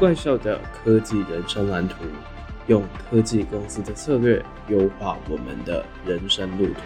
怪兽的科技人生蓝图，用科技公司的策略优化我们的人生路途。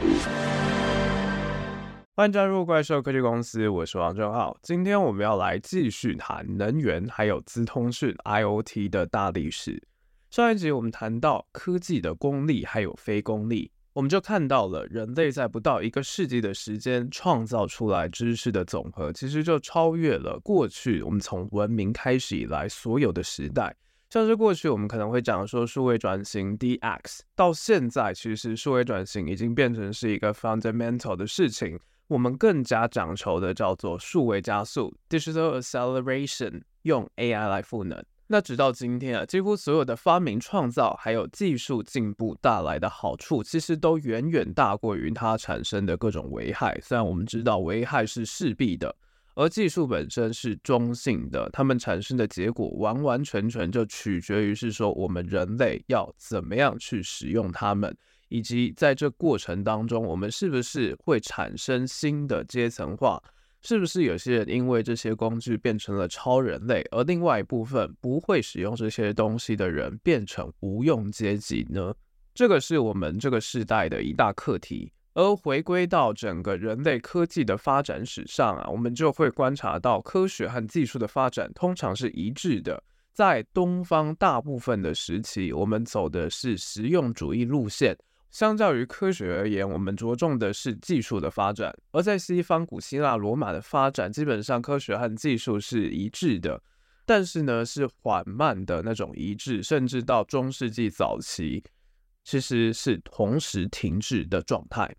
欢迎加入怪兽科技公司，我是王正浩。今天我们要来继续谈能源还有资通讯 IoT 的大历史。上一集我们谈到科技的功利还有非功利。我们就看到了人类在不到一个世纪的时间创造出来知识的总和，其实就超越了过去我们从文明开始以来所有的时代。像是过去我们可能会讲说数位转型 DX，到现在其实数位转型已经变成是一个 fundamental 的事情，我们更加讲求的叫做数位加速 （digital acceleration），用 AI 来赋能。那直到今天啊，几乎所有的发明创造还有技术进步带来的好处，其实都远远大过于它产生的各种危害。虽然我们知道危害是势必的，而技术本身是中性的，它们产生的结果完完全全就取决于是说我们人类要怎么样去使用它们，以及在这过程当中，我们是不是会产生新的阶层化。是不是有些人因为这些工具变成了超人类，而另外一部分不会使用这些东西的人变成无用阶级呢？这个是我们这个时代的一大课题。而回归到整个人类科技的发展史上啊，我们就会观察到科学和技术的发展通常是一致的。在东方大部分的时期，我们走的是实用主义路线。相较于科学而言，我们着重的是技术的发展；而在西方，古希腊、罗马的发展，基本上科学和技术是一致的，但是呢，是缓慢的那种一致，甚至到中世纪早期，其实是同时停滞的状态。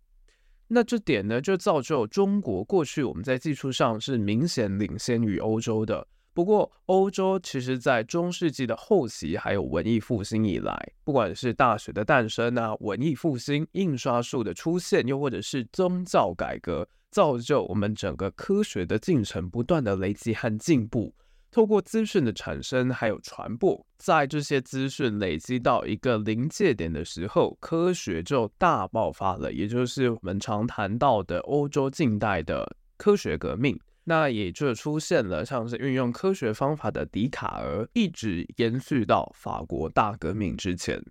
那这点呢，就造就中国过去我们在技术上是明显领先于欧洲的。不过，欧洲其实，在中世纪的后期，还有文艺复兴以来，不管是大学的诞生啊，文艺复兴、印刷术的出现，又或者是宗教改革，造就我们整个科学的进程不断的累积和进步。透过资讯的产生还有传播，在这些资讯累积到一个临界点的时候，科学就大爆发了，也就是我们常谈到的欧洲近代的科学革命。那也就出现了像是运用科学方法的笛卡尔，一直延续到法国大革命之前。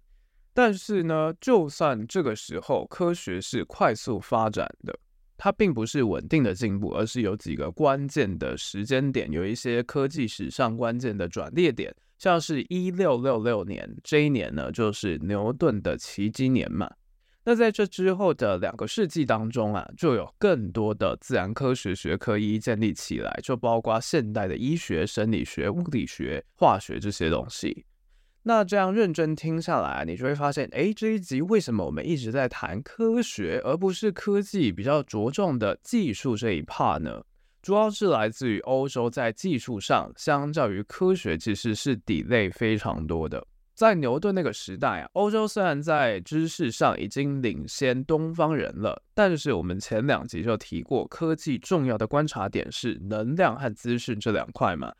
但是呢，就算这个时候科学是快速发展的，它并不是稳定的进步，而是有几个关键的时间点，有一些科技史上关键的转捩点，像是一六六六年这一年呢，就是牛顿的奇迹年嘛。那在这之后的两个世纪当中啊，就有更多的自然科学学科一一建立起来，就包括现代的医学、生理学、物理学、化学这些东西。那这样认真听下来，你就会发现，诶，这一集为什么我们一直在谈科学，而不是科技比较着重的技术这一 part 呢？主要是来自于欧洲在技术上，相较于科学，其实是 delay 非常多的。在牛顿那个时代啊，欧洲虽然在知识上已经领先东方人了，但是我们前两集就提过，科技重要的观察点是能量和资讯这两块嘛。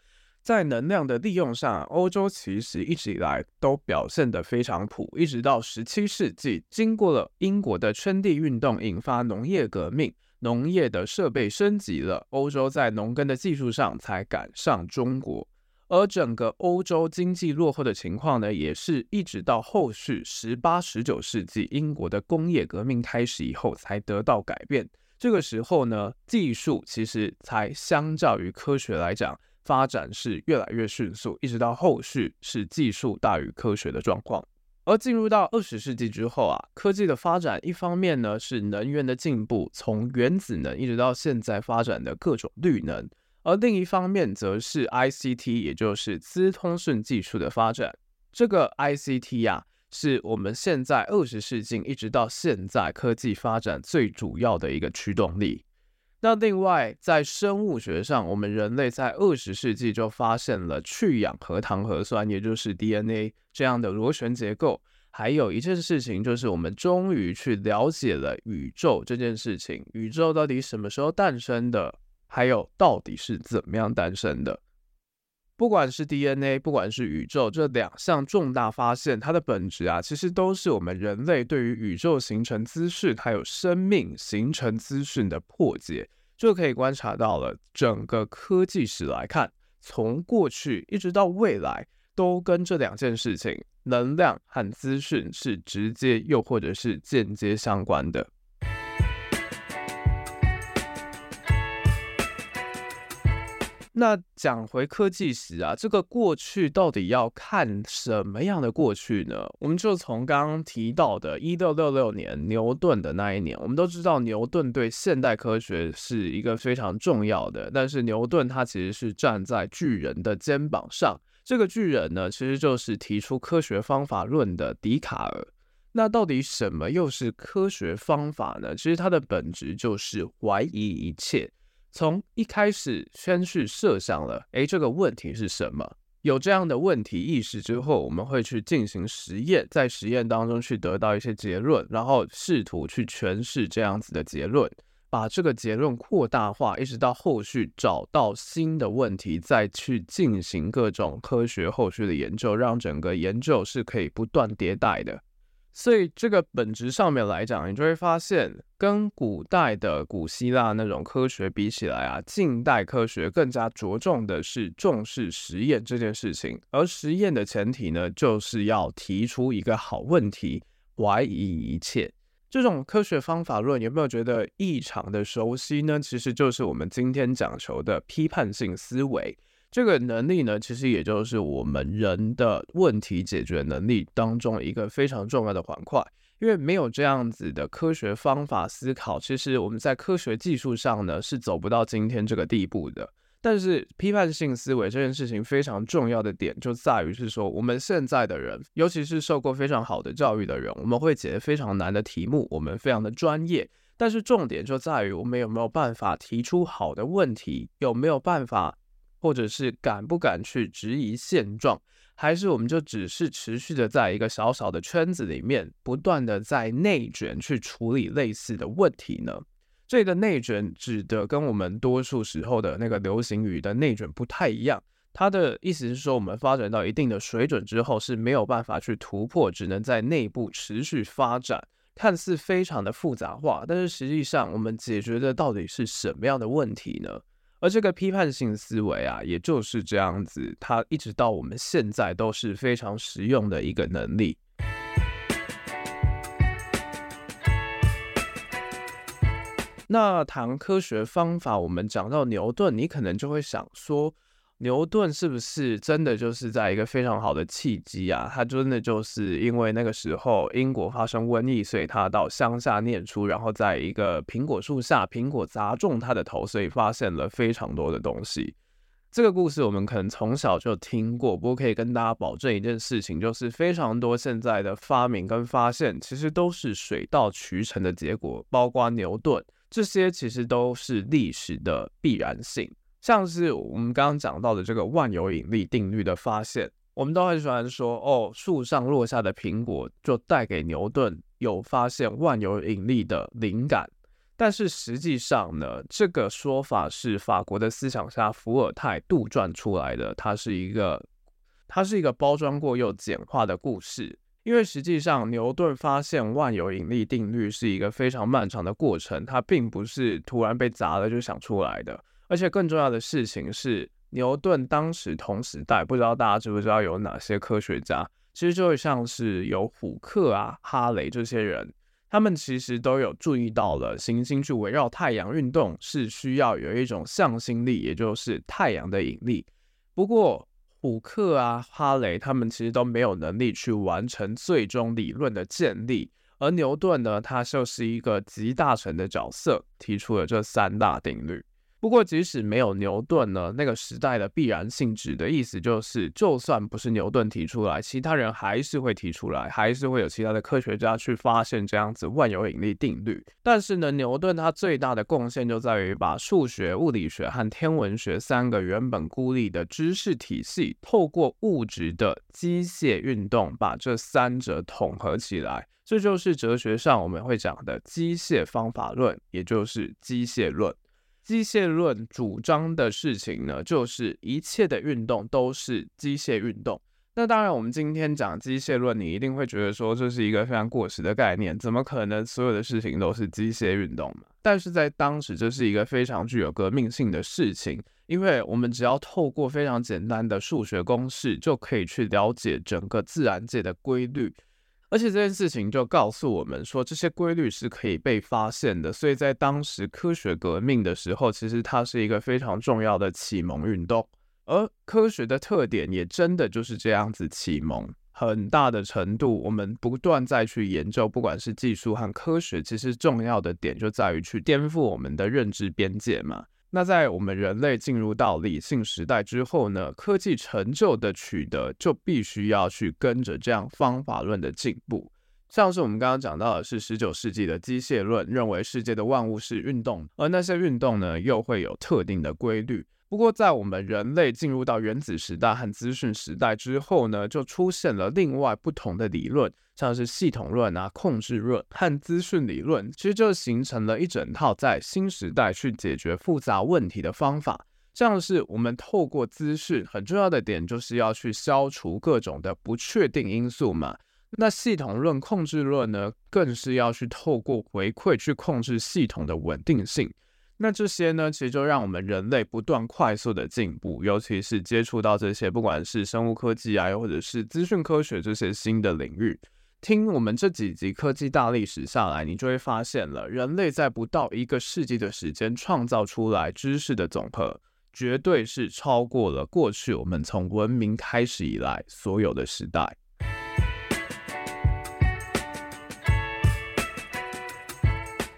在能量的利用上，欧洲其实一直以来都表现得非常普，一直到十七世纪，经过了英国的圈地运动引发农业革命，农业的设备升级了，欧洲在农耕的技术上才赶上中国。而整个欧洲经济落后的情况呢，也是一直到后续十八、十九世纪英国的工业革命开始以后才得到改变。这个时候呢，技术其实才相较于科学来讲，发展是越来越迅速，一直到后续是技术大于科学的状况。而进入到二十世纪之后啊，科技的发展一方面呢是能源的进步，从原子能一直到现在发展的各种绿能。而另一方面，则是 ICT，也就是资通讯技术的发展。这个 ICT 呀、是我们现在二十世纪一直到现在科技发展最主要的一个驱动力。那另外，在生物学上，我们人类在二十世纪就发现了去氧核糖核酸，也就是 DNA 这样的螺旋结构。还有一件事情，就是我们终于去了解了宇宙这件事情。宇宙到底什么时候诞生的？还有到底是怎么样诞生的？不管是 DNA，不管是宇宙，这两项重大发现，它的本质啊，其实都是我们人类对于宇宙形成资讯，还有生命形成资讯的破解，就可以观察到了整个科技史来看，从过去一直到未来，都跟这两件事情——能量和资讯——是直接又或者是间接相关的。那讲回科技史啊，这个过去到底要看什么样的过去呢？我们就从刚刚提到的1666年牛顿的那一年，我们都知道牛顿对现代科学是一个非常重要的，但是牛顿他其实是站在巨人的肩膀上，这个巨人呢，其实就是提出科学方法论的笛卡尔。那到底什么又是科学方法呢？其实它的本质就是怀疑一切。从一开始先去设想了，诶，这个问题是什么？有这样的问题意识之后，我们会去进行实验，在实验当中去得到一些结论，然后试图去诠释这样子的结论，把这个结论扩大化，一直到后续找到新的问题，再去进行各种科学后续的研究，让整个研究是可以不断迭代的。所以这个本质上面来讲，你就会发现，跟古代的古希腊那种科学比起来啊，近代科学更加着重的是重视实验这件事情。而实验的前提呢，就是要提出一个好问题，怀疑一切。这种科学方法论有没有觉得异常的熟悉呢？其实就是我们今天讲求的批判性思维。这个能力呢，其实也就是我们人的问题解决能力当中一个非常重要的环块。因为没有这样子的科学方法思考，其实我们在科学技术上呢是走不到今天这个地步的。但是批判性思维这件事情非常重要的点就在于是说，我们现在的人，尤其是受过非常好的教育的人，我们会解非常难的题目，我们非常的专业。但是重点就在于我们有没有办法提出好的问题，有没有办法。或者是敢不敢去质疑现状，还是我们就只是持续的在一个小小的圈子里面，不断的在内卷去处理类似的问题呢？这个内卷指的跟我们多数时候的那个流行语的内卷不太一样，它的意思是说，我们发展到一定的水准之后是没有办法去突破，只能在内部持续发展，看似非常的复杂化，但是实际上我们解决的到底是什么样的问题呢？而这个批判性思维啊，也就是这样子，它一直到我们现在都是非常实用的一个能力。那谈科学方法，我们讲到牛顿，你可能就会想说。牛顿是不是真的就是在一个非常好的契机啊？他真的就是因为那个时候英国发生瘟疫，所以他到乡下念书，然后在一个苹果树下，苹果砸中他的头，所以发现了非常多的东西。这个故事我们可能从小就听过，不过可以跟大家保证一件事情，就是非常多现在的发明跟发现，其实都是水到渠成的结果，包括牛顿，这些其实都是历史的必然性。像是我们刚刚讲到的这个万有引力定律的发现，我们都很喜欢说哦，树上落下的苹果就带给牛顿有发现万有引力的灵感。但是实际上呢，这个说法是法国的思想家伏尔泰杜撰出来的，它是一个它是一个包装过又简化的故事。因为实际上牛顿发现万有引力定律是一个非常漫长的过程，它并不是突然被砸了就想出来的。而且更重要的事情是，牛顿当时同时代，不知道大家知不知道有哪些科学家？其实就会像是有虎克啊、哈雷这些人，他们其实都有注意到了行星去围绕太阳运动是需要有一种向心力，也就是太阳的引力。不过虎克啊、哈雷他们其实都没有能力去完成最终理论的建立，而牛顿呢，他就是一个集大成的角色，提出了这三大定律。不过，即使没有牛顿呢，那个时代的必然性质的意思就是，就算不是牛顿提出来，其他人还是会提出来，还是会有其他的科学家去发现这样子万有引力定律。但是呢，牛顿他最大的贡献就在于把数学、物理学和天文学三个原本孤立的知识体系，透过物质的机械运动，把这三者统合起来。这就是哲学上我们会讲的机械方法论，也就是机械论。机械论主张的事情呢，就是一切的运动都是机械运动。那当然，我们今天讲机械论，你一定会觉得说这是一个非常过时的概念，怎么可能所有的事情都是机械运动嘛？但是在当时，这是一个非常具有革命性的事情，因为我们只要透过非常简单的数学公式，就可以去了解整个自然界的规律。而且这件事情就告诉我们说，这些规律是可以被发现的。所以在当时科学革命的时候，其实它是一个非常重要的启蒙运动。而科学的特点也真的就是这样子启蒙，很大的程度，我们不断再去研究，不管是技术和科学，其实重要的点就在于去颠覆我们的认知边界嘛。那在我们人类进入到理性时代之后呢，科技成就的取得就必须要去跟着这样方法论的进步。像是我们刚刚讲到的是十九世纪的机械论，认为世界的万物是运动，而那些运动呢又会有特定的规律。不过在我们人类进入到原子时代和资讯时代之后呢，就出现了另外不同的理论。像是系统论啊、控制论和资讯理论，其实就形成了一整套在新时代去解决复杂问题的方法。像是我们透过资讯，很重要的点就是要去消除各种的不确定因素嘛。那系统论、控制论呢，更是要去透过回馈去控制系统的稳定性。那这些呢，其实就让我们人类不断快速的进步，尤其是接触到这些不管是生物科技啊，又或者是资讯科学这些新的领域。听我们这几集科技大历史下来，你就会发现了，人类在不到一个世纪的时间创造出来知识的总和，绝对是超过了过去我们从文明开始以来所有的时代。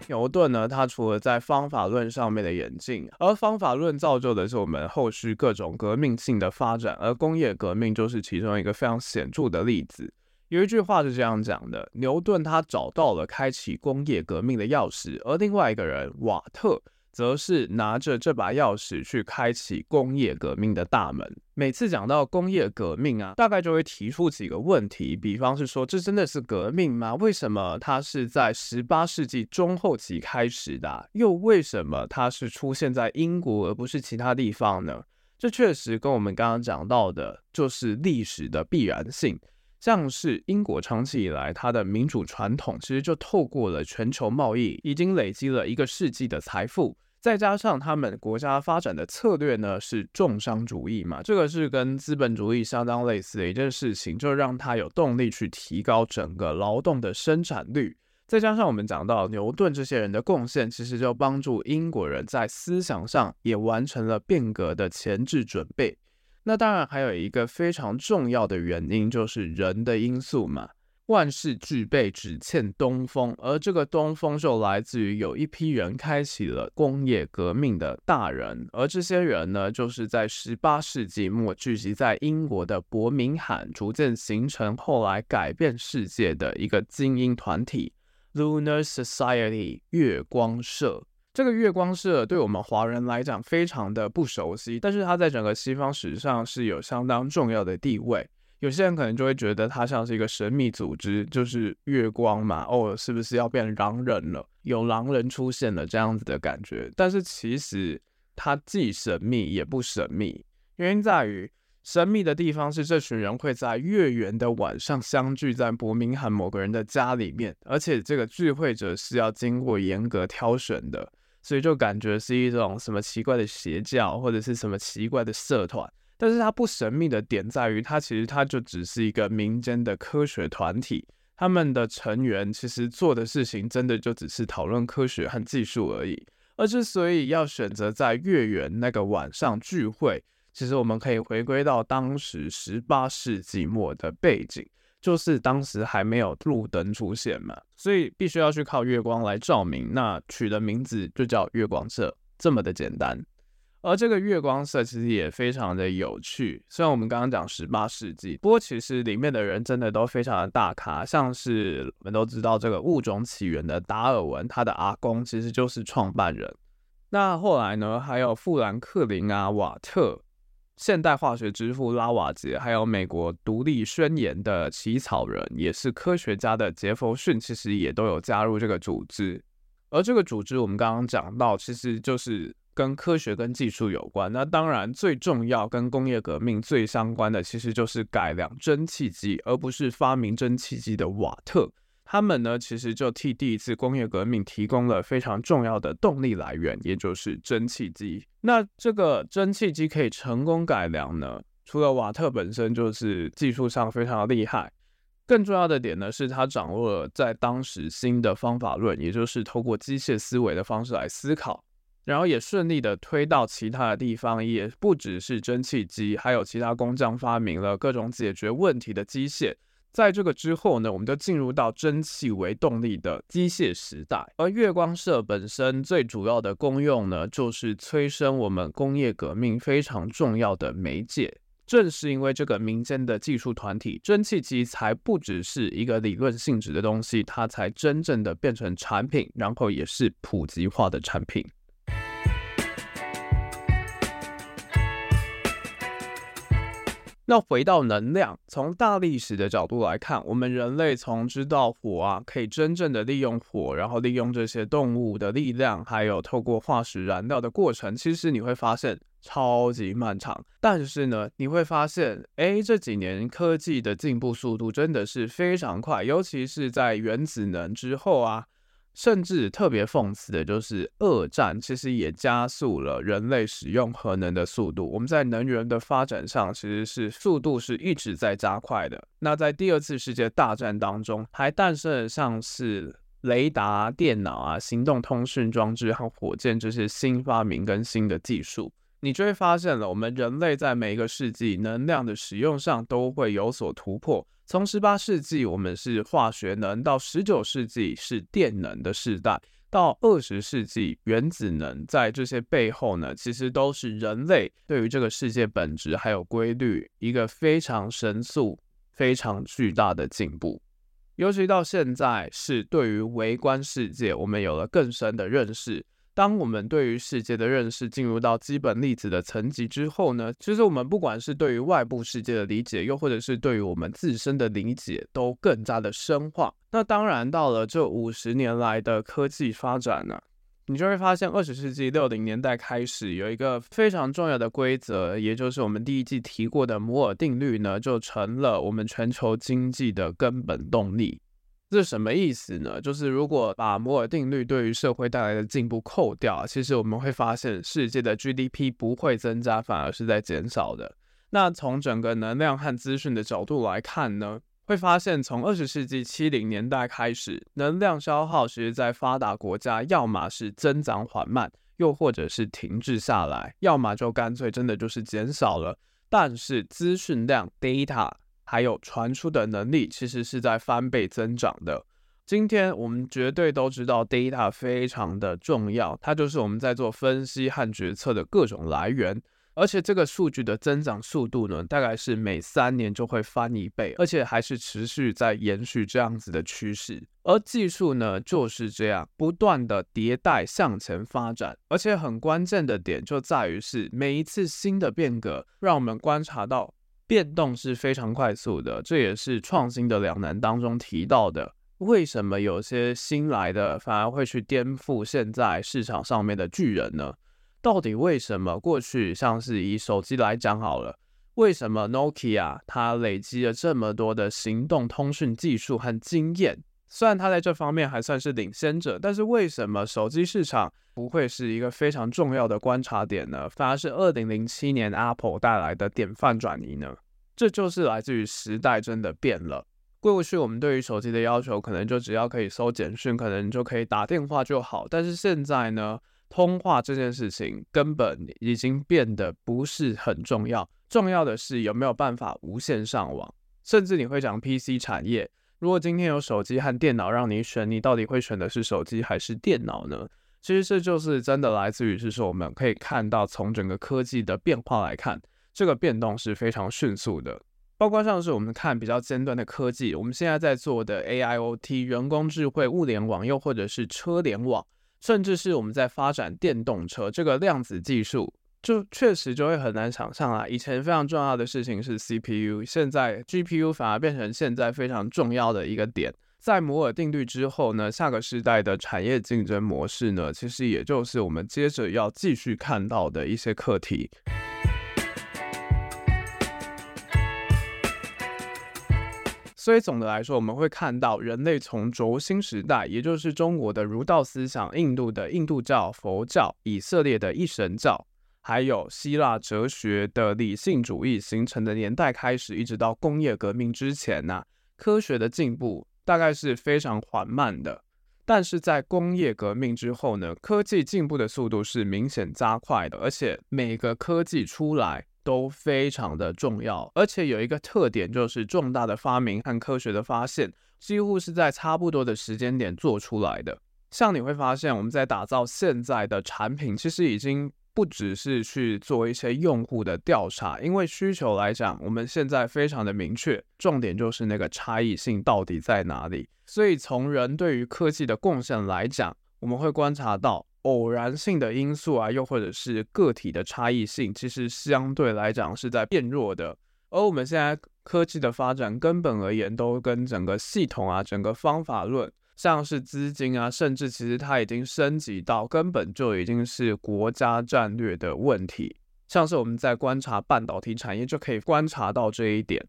牛顿呢，他除了在方法论上面的演进，而方法论造就的是我们后续各种革命性的发展，而工业革命就是其中一个非常显著的例子。有一句话是这样讲的：牛顿他找到了开启工业革命的钥匙，而另外一个人瓦特则是拿着这把钥匙去开启工业革命的大门。每次讲到工业革命啊，大概就会提出几个问题，比方是说，这真的是革命吗？为什么它是在十八世纪中后期开始的？又为什么它是出现在英国而不是其他地方呢？这确实跟我们刚刚讲到的，就是历史的必然性。像是英国长期以来，它的民主传统其实就透过了全球贸易，已经累积了一个世纪的财富。再加上他们国家发展的策略呢，是重商主义嘛，这个是跟资本主义相当类似的一件事情，就让他有动力去提高整个劳动的生产率。再加上我们讲到牛顿这些人的贡献，其实就帮助英国人在思想上也完成了变革的前置准备。那当然还有一个非常重要的原因，就是人的因素嘛。万事俱备，只欠东风。而这个东风就来自于有一批人开启了工业革命的大人，而这些人呢，就是在十八世纪末聚集在英国的伯明翰，逐渐形成后来改变世界的一个精英团体 ——Lunar Society（ 月光社）。这个月光社对我们华人来讲非常的不熟悉，但是它在整个西方史上是有相当重要的地位。有些人可能就会觉得它像是一个神秘组织，就是月光嘛，哦，是不是要变狼人了？有狼人出现了这样子的感觉。但是其实它既神秘也不神秘，原因在于神秘的地方是这群人会在月圆的晚上相聚在伯明翰某个人的家里面，而且这个聚会者是要经过严格挑选的。所以就感觉是一种什么奇怪的邪教，或者是什么奇怪的社团。但是它不神秘的点在于，它其实它就只是一个民间的科学团体。他们的成员其实做的事情，真的就只是讨论科学和技术而已。而之所以要选择在月圆那个晚上聚会，其实我们可以回归到当时十八世纪末的背景。就是当时还没有路灯出现嘛，所以必须要去靠月光来照明。那取的名字就叫月光社，这么的简单。而这个月光色其实也非常的有趣。虽然我们刚刚讲十八世纪，不过其实里面的人真的都非常的大咖，像是我们都知道这个物种起源的达尔文，他的阿公其实就是创办人。那后来呢，还有富兰克林啊、瓦特。现代化学之父拉瓦杰，还有美国独立宣言的起草人，也是科学家的杰佛逊，其实也都有加入这个组织。而这个组织，我们刚刚讲到，其实就是跟科学跟技术有关。那当然，最重要跟工业革命最相关的，其实就是改良蒸汽机，而不是发明蒸汽机的瓦特。他们呢，其实就替第一次工业革命提供了非常重要的动力来源，也就是蒸汽机。那这个蒸汽机可以成功改良呢，除了瓦特本身就是技术上非常厉害，更重要的点呢，是他掌握了在当时新的方法论，也就是透过机械思维的方式来思考，然后也顺利的推到其他的地方，也不只是蒸汽机，还有其他工匠发明了各种解决问题的机械。在这个之后呢，我们就进入到蒸汽为动力的机械时代。而月光社本身最主要的功用呢，就是催生我们工业革命非常重要的媒介。正是因为这个民间的技术团体，蒸汽机才不只是一个理论性质的东西，它才真正的变成产品，然后也是普及化的产品。那回到能量，从大历史的角度来看，我们人类从知道火啊，可以真正的利用火，然后利用这些动物的力量，还有透过化石燃料的过程，其实你会发现超级漫长。但是呢，你会发现，哎，这几年科技的进步速度真的是非常快，尤其是在原子能之后啊。甚至特别讽刺的就是，二战其实也加速了人类使用核能的速度。我们在能源的发展上，其实是速度是一直在加快的。那在第二次世界大战当中，还诞生了像是雷达、电脑啊、行动通讯装置和火箭这些新发明跟新的技术。你就会发现了，我们人类在每一个世纪能量的使用上都会有所突破。从十八世纪我们是化学能，到十九世纪是电能的时代，到二十世纪原子能，在这些背后呢，其实都是人类对于这个世界本质还有规律一个非常神速、非常巨大的进步。尤其到现在，是对于微观世界，我们有了更深的认识。当我们对于世界的认识进入到基本粒子的层级之后呢，其实我们不管是对于外部世界的理解，又或者是对于我们自身的理解，都更加的深化。那当然，到了这五十年来的科技发展呢，你就会发现，二十世纪六零年代开始有一个非常重要的规则，也就是我们第一季提过的摩尔定律呢，就成了我们全球经济的根本动力。这什么意思呢？就是如果把摩尔定律对于社会带来的进步扣掉，其实我们会发现世界的 GDP 不会增加，反而是在减少的。那从整个能量和资讯的角度来看呢，会发现从二十世纪七零年代开始，能量消耗其实在发达国家要么是增长缓慢，又或者是停滞下来，要么就干脆真的就是减少了。但是资讯量 data。还有传输的能力，其实是在翻倍增长的。今天我们绝对都知道，data 非常的重要，它就是我们在做分析和决策的各种来源。而且这个数据的增长速度呢，大概是每三年就会翻一倍，而且还是持续在延续这样子的趋势。而技术呢，就是这样不断的迭代向前发展，而且很关键的点就在于是每一次新的变革，让我们观察到。变动是非常快速的，这也是创新的两难当中提到的。为什么有些新来的反而会去颠覆现在市场上面的巨人呢？到底为什么过去像是以手机来讲好了，为什么 Nokia 它累积了这么多的行动通讯技术和经验？虽然它在这方面还算是领先者，但是为什么手机市场不会是一个非常重要的观察点呢？反而是二零零七年 Apple 带来的典范转移呢？这就是来自于时代真的变了。过去我们对于手机的要求，可能就只要可以收简讯，可能就可以打电话就好。但是现在呢，通话这件事情根本已经变得不是很重要，重要的是有没有办法无线上网。甚至你会讲 PC 产业。如果今天有手机和电脑让你选，你到底会选的是手机还是电脑呢？其实这就是真的来自于是说，我们可以看到从整个科技的变化来看，这个变动是非常迅速的。包括像是我们看比较尖端的科技，我们现在在做的 AIoT 人工智慧物联网，又或者是车联网，甚至是我们在发展电动车这个量子技术。就确实就会很难想象啊！以前非常重要的事情是 CPU，现在 GPU 反而变成现在非常重要的一个点。在摩尔定律之后呢，下个时代的产业竞争模式呢，其实也就是我们接着要继续看到的一些课题。所以总的来说，我们会看到人类从轴心时代，也就是中国的儒道思想、印度的印度教、佛教、以色列的一神教，还有希腊哲学的理性主义形成的年代开始，一直到工业革命之前呢、科学的进步大概是非常缓慢的。但是在工业革命之后呢，科技进步的速度是明显加快的，而且每个科技出来都非常的重要，而且有一个特点就是重大的发明和科学的发现几乎是在差不多的时间点做出来的。像你会发现，我们在打造现在的产品，其实已经不只是去做一些用户的调查，因为需求来讲，我们现在非常的明确，重点就是那个差异性到底在哪里。所以，从人对于科技的贡献来讲，我们会观察到偶然性的因素啊，又或者是个体的差异性，其实相对来讲是在变弱的。而我们现在科技的发展，根本而言都跟整个系统啊、整个方法论，像是资金啊，甚至其实它已经升级到根本就已经是国家战略的问题。像是我们在观察半导体产业，就可以观察到这一点。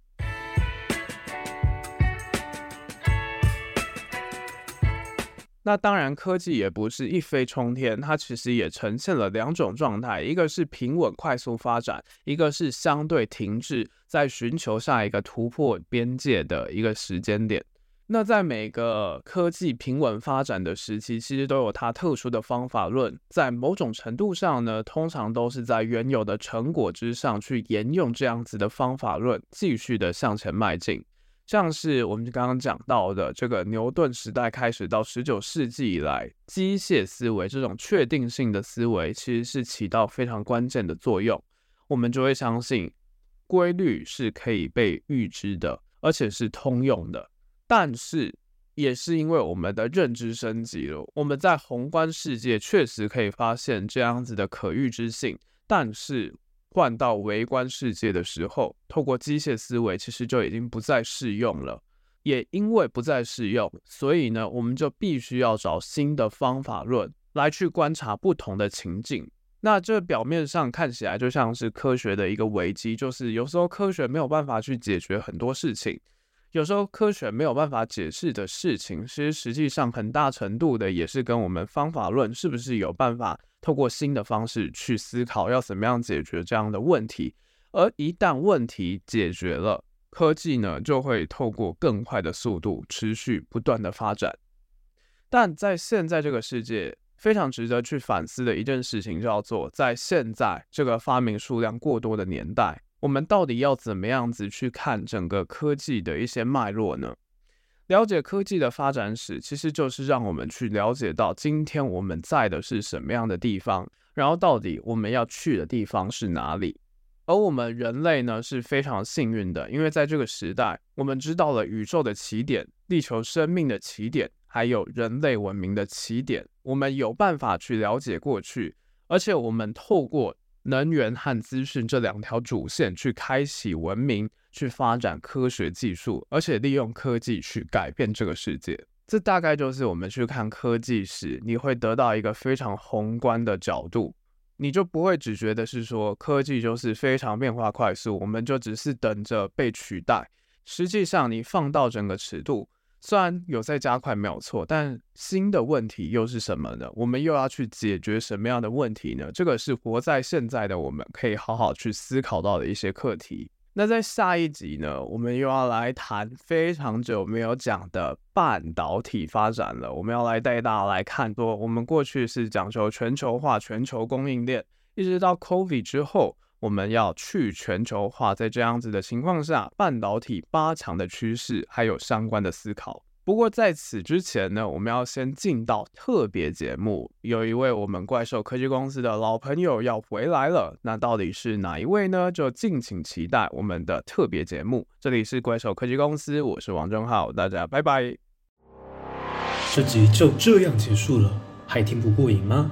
那当然，科技也不是一飞冲天，它其实也呈现了两种状态，一个是平稳快速发展，一个是相对停滞，在寻求下一个突破边界的一个时间点。那在每个科技平稳发展的时期，其实都有它特殊的方法论，在某种程度上呢，通常都是在原有的成果之上去沿用这样子的方法论，继续的向前迈进。像是我们刚刚讲到的这个牛顿时代开始到十九世纪以来，机械思维这种确定性的思维其实是起到非常关键的作用。我们就会相信规律是可以被预知的，而且是通用的。但是也是因为我们的认知升级了，我们在宏观世界确实可以发现这样子的可预知性，但是。换到微观世界的时候，透过机械思维，其实就已经不再适用了。也因为不再适用，所以呢，我们就必须要找新的方法论来去观察不同的情境。那这表面上看起来就像是科学的一个危机，就是有时候科学没有办法去解决很多事情。有时候科学没有办法解释的事情，其实实际上很大程度的也是跟我们方法论是不是有办法透过新的方式去思考要怎么样解决这样的问题。而一旦问题解决了，科技呢就会透过更快的速度持续不断的发展。但在现在这个世界，非常值得去反思的一件事情叫做，在现在这个发明数量过多的年代。我们到底要怎么样子去看整个科技的一些脉络呢？了解科技的发展史，其实就是让我们去了解到今天我们在的是什么样的地方，然后到底我们要去的地方是哪里。而我们人类呢，是非常幸运的，因为在这个时代，我们知道了宇宙的起点、地球生命的起点，还有人类文明的起点。我们有办法去了解过去，而且我们透过。能源和资讯这两条主线去开启文明，去发展科学技术，而且利用科技去改变这个世界。这大概就是我们去看科技时，你会得到一个非常宏观的角度，你就不会只觉得是说科技就是非常变化快速，我们就只是等着被取代。实际上，你放到整个尺度。虽然有在加快没有错，但新的问题又是什么呢？我们又要去解决什么样的问题呢？这个是活在现在的我们可以好好去思考到的一些课题。那在下一集呢，我们又要来谈非常久没有讲的半导体发展了。我们要来带大家来看，说我们过去是讲究全球化、全球供应链，一直到 COVID 之后。我们要去全球化，在这样子的情况下，半导体八强的趋势还有相关的思考。不过在此之前呢，我们要先进到特别节目，有一位我们怪兽科技公司的老朋友要回来了。那到底是哪一位呢？就敬请期待我们的特别节目。这里是怪兽科技公司，我是王正浩，大家拜拜。这集就这样结束了，还听不过瘾吗？